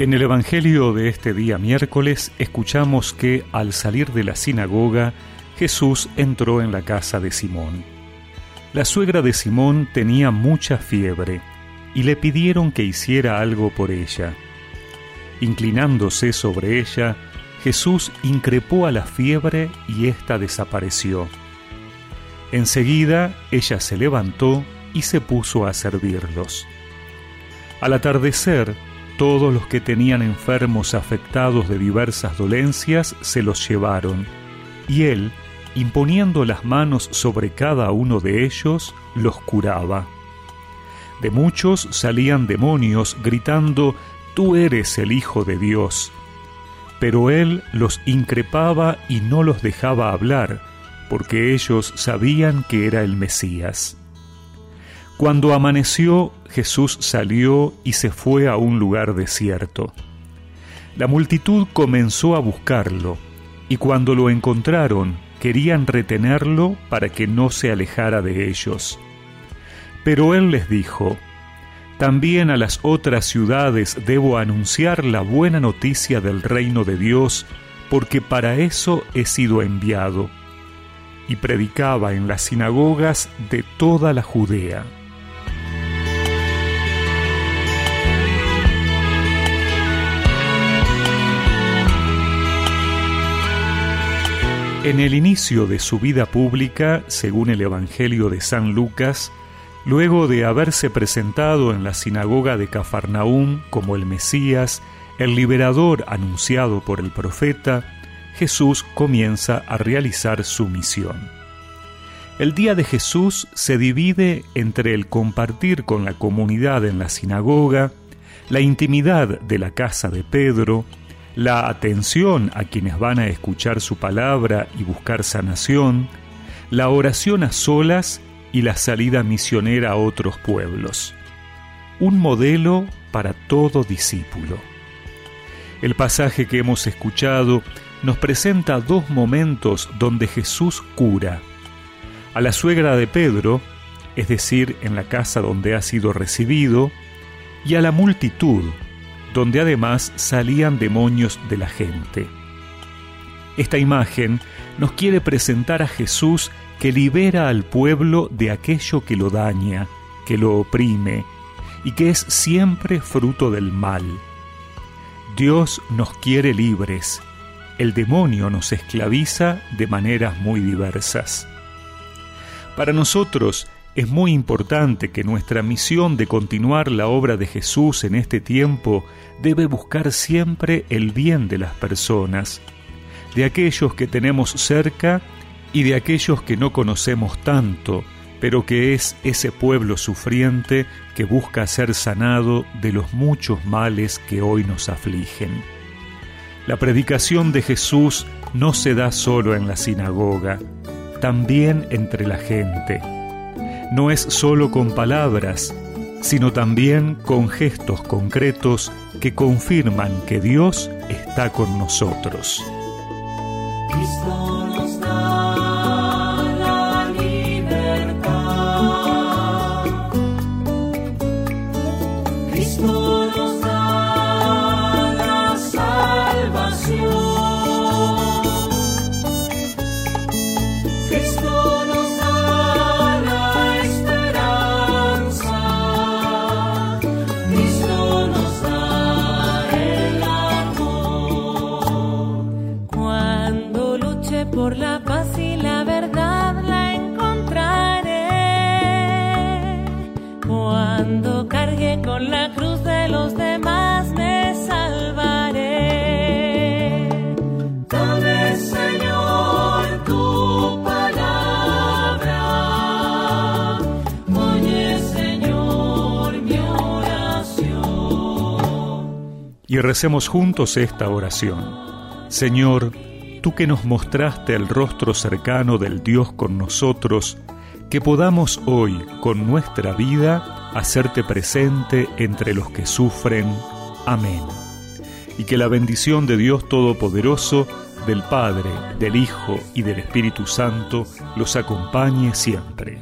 En el Evangelio de este día miércoles escuchamos que al salir de la sinagoga Jesús entró en la casa de Simón. La suegra de Simón tenía mucha fiebre y le pidieron que hiciera algo por ella. Inclinándose sobre ella, Jesús increpó a la fiebre y ésta desapareció. Enseguida ella se levantó y se puso a servirlos. Al atardecer, todos los que tenían enfermos afectados de diversas dolencias se los llevaron, y él, imponiendo las manos sobre cada uno de ellos, los curaba. De muchos salían demonios gritando, Tú eres el Hijo de Dios. Pero él los increpaba y no los dejaba hablar, porque ellos sabían que era el Mesías. Cuando amaneció, Jesús salió y se fue a un lugar desierto. La multitud comenzó a buscarlo, y cuando lo encontraron, querían retenerlo para que no se alejara de ellos. Pero él les dijo, También a las otras ciudades debo anunciar la buena noticia del reino de Dios, porque para eso he sido enviado. Y predicaba en las sinagogas de toda la Judea. En el inicio de su vida pública, según el Evangelio de San Lucas, luego de haberse presentado en la sinagoga de Cafarnaúm como el Mesías, el liberador anunciado por el profeta, Jesús comienza a realizar su misión. El día de Jesús se divide entre el compartir con la comunidad en la sinagoga, la intimidad de la casa de Pedro, la atención a quienes van a escuchar su palabra y buscar sanación, la oración a solas y la salida misionera a otros pueblos. Un modelo para todo discípulo. El pasaje que hemos escuchado nos presenta dos momentos donde Jesús cura. A la suegra de Pedro, es decir, en la casa donde ha sido recibido, y a la multitud, donde además salían demonios de la gente. Esta imagen nos quiere presentar a Jesús que libera al pueblo de aquello que lo daña, que lo oprime y que es siempre fruto del mal. Dios nos quiere libres, el demonio nos esclaviza de maneras muy diversas. Para nosotros, es muy importante que nuestra misión de continuar la obra de Jesús en este tiempo debe buscar siempre el bien de las personas, de aquellos que tenemos cerca y de aquellos que no conocemos tanto, pero que es ese pueblo sufriente que busca ser sanado de los muchos males que hoy nos afligen. La predicación de Jesús no se da solo en la sinagoga, también entre la gente no es solo con palabras, sino también con gestos concretos que confirman que Dios está con nosotros. Y recemos juntos esta oración. Señor, tú que nos mostraste el rostro cercano del Dios con nosotros, que podamos hoy, con nuestra vida, hacerte presente entre los que sufren. Amén. Y que la bendición de Dios Todopoderoso, del Padre, del Hijo y del Espíritu Santo los acompañe siempre.